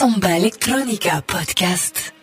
Samba Electronica Podcast.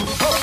Oh.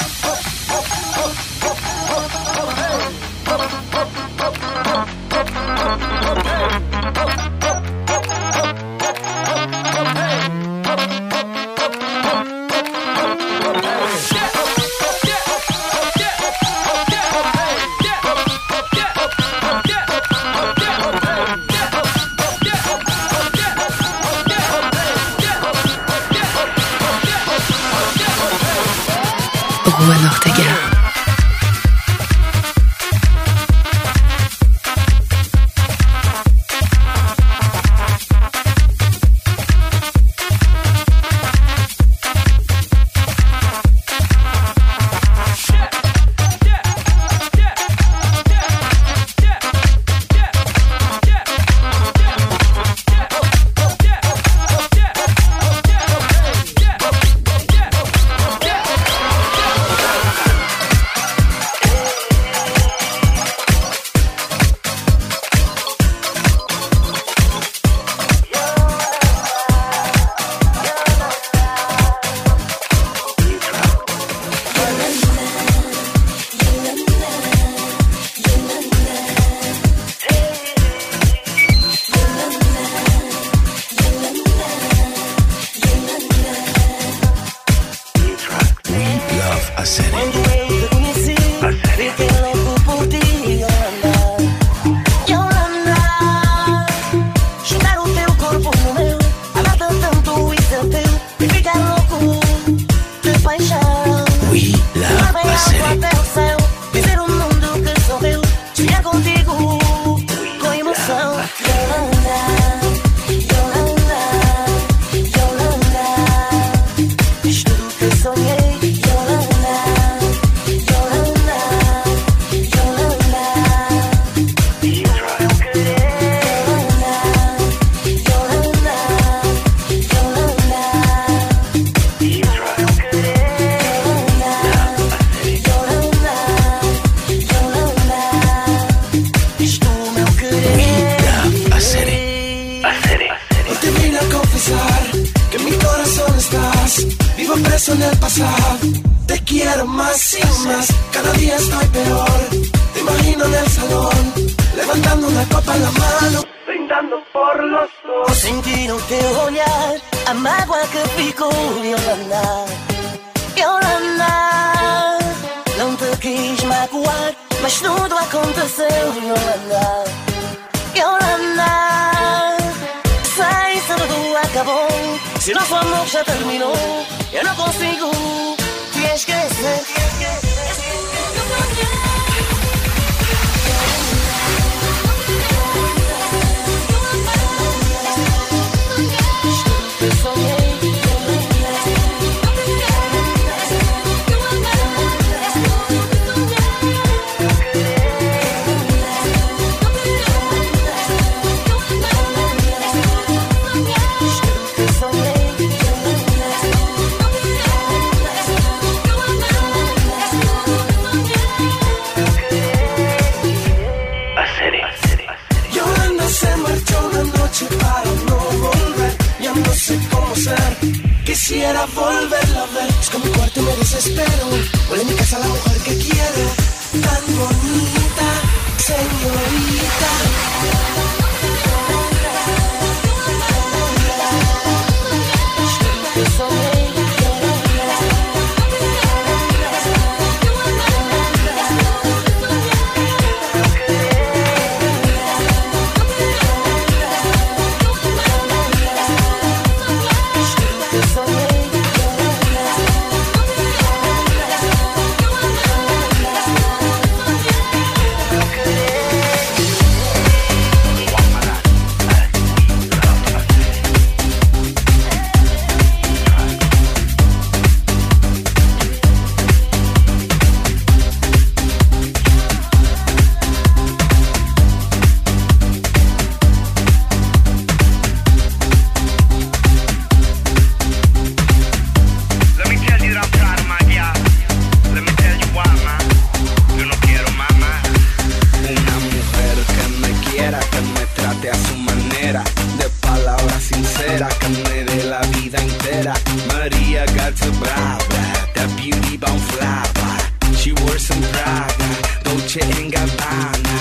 de la vida entera. Maria gata brava, that beauty bomb flava. She wore some Prada, Dolce en Gabbana.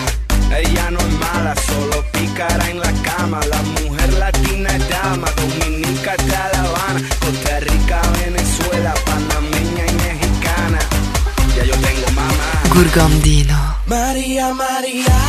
Ella no es mala, solo pícara en la cama. La mujer latina es dama, dominica hasta La Habana, Costa Rica, Venezuela, panameña y mexicana. Ya yo tengo mamá. Gurgandino. María, María.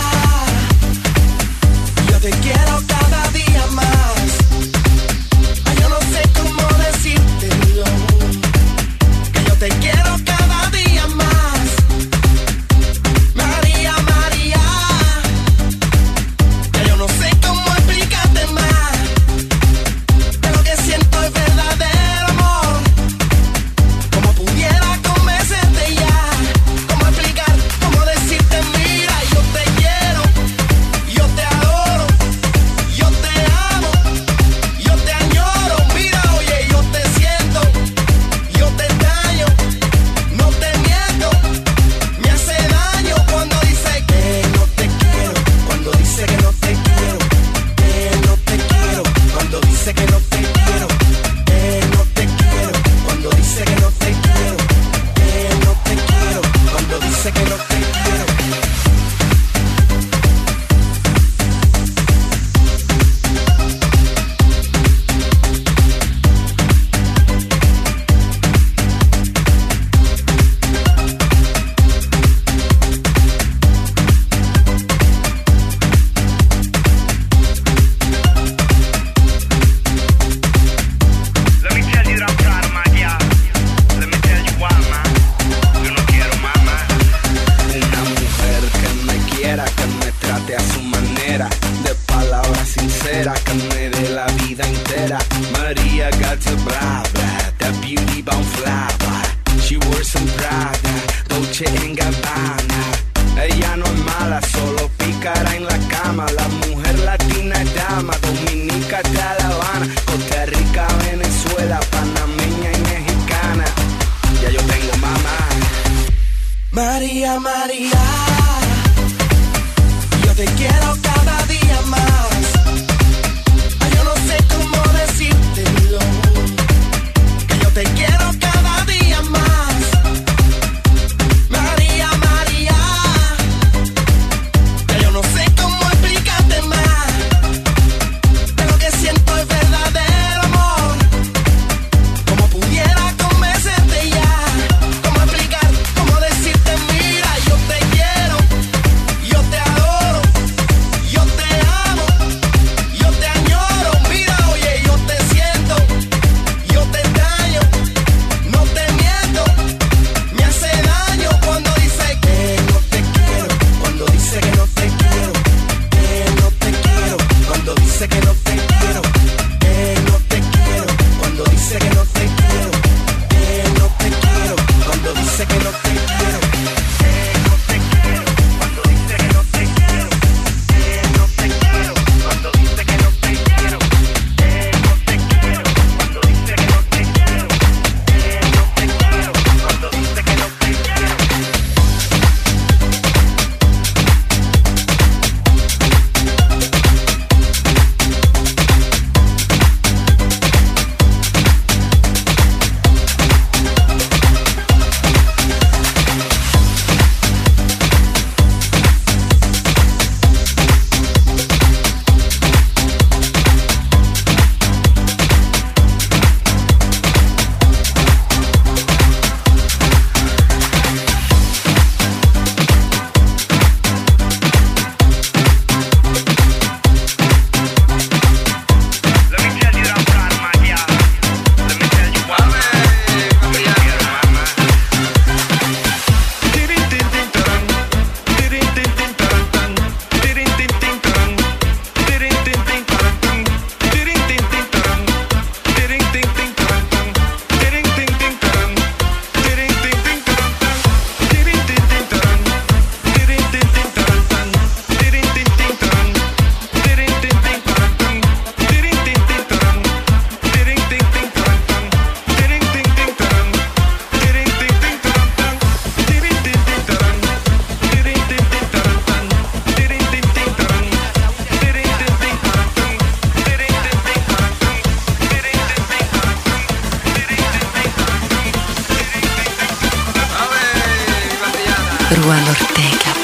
Ruan Ortega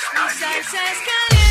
salsa es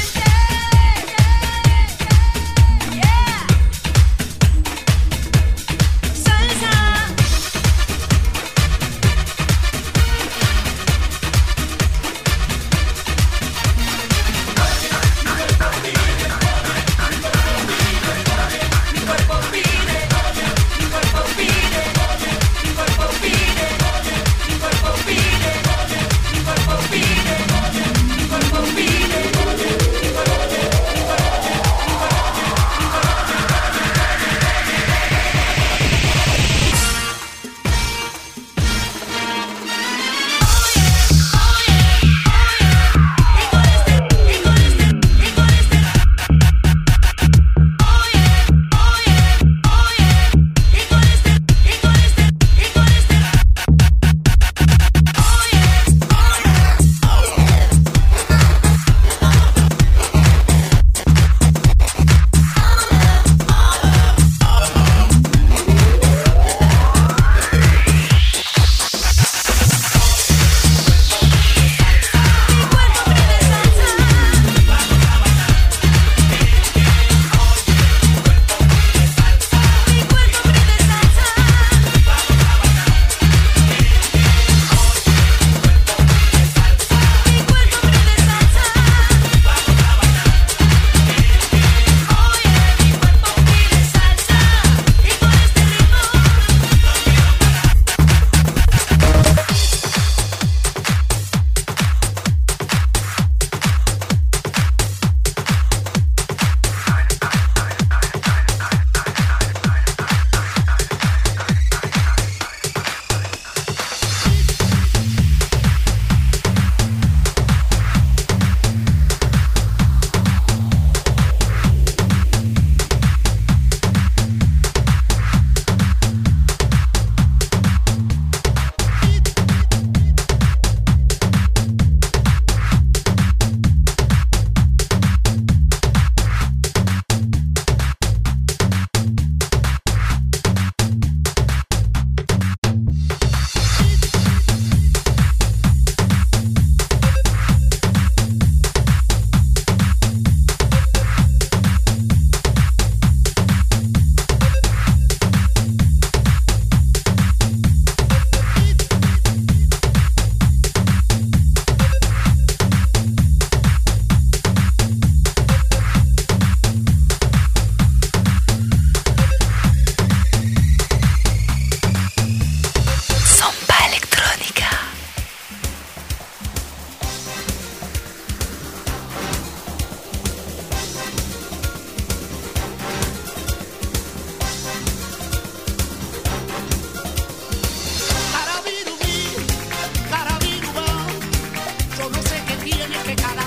que cada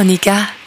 Veronica.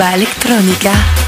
Bomba electrónica.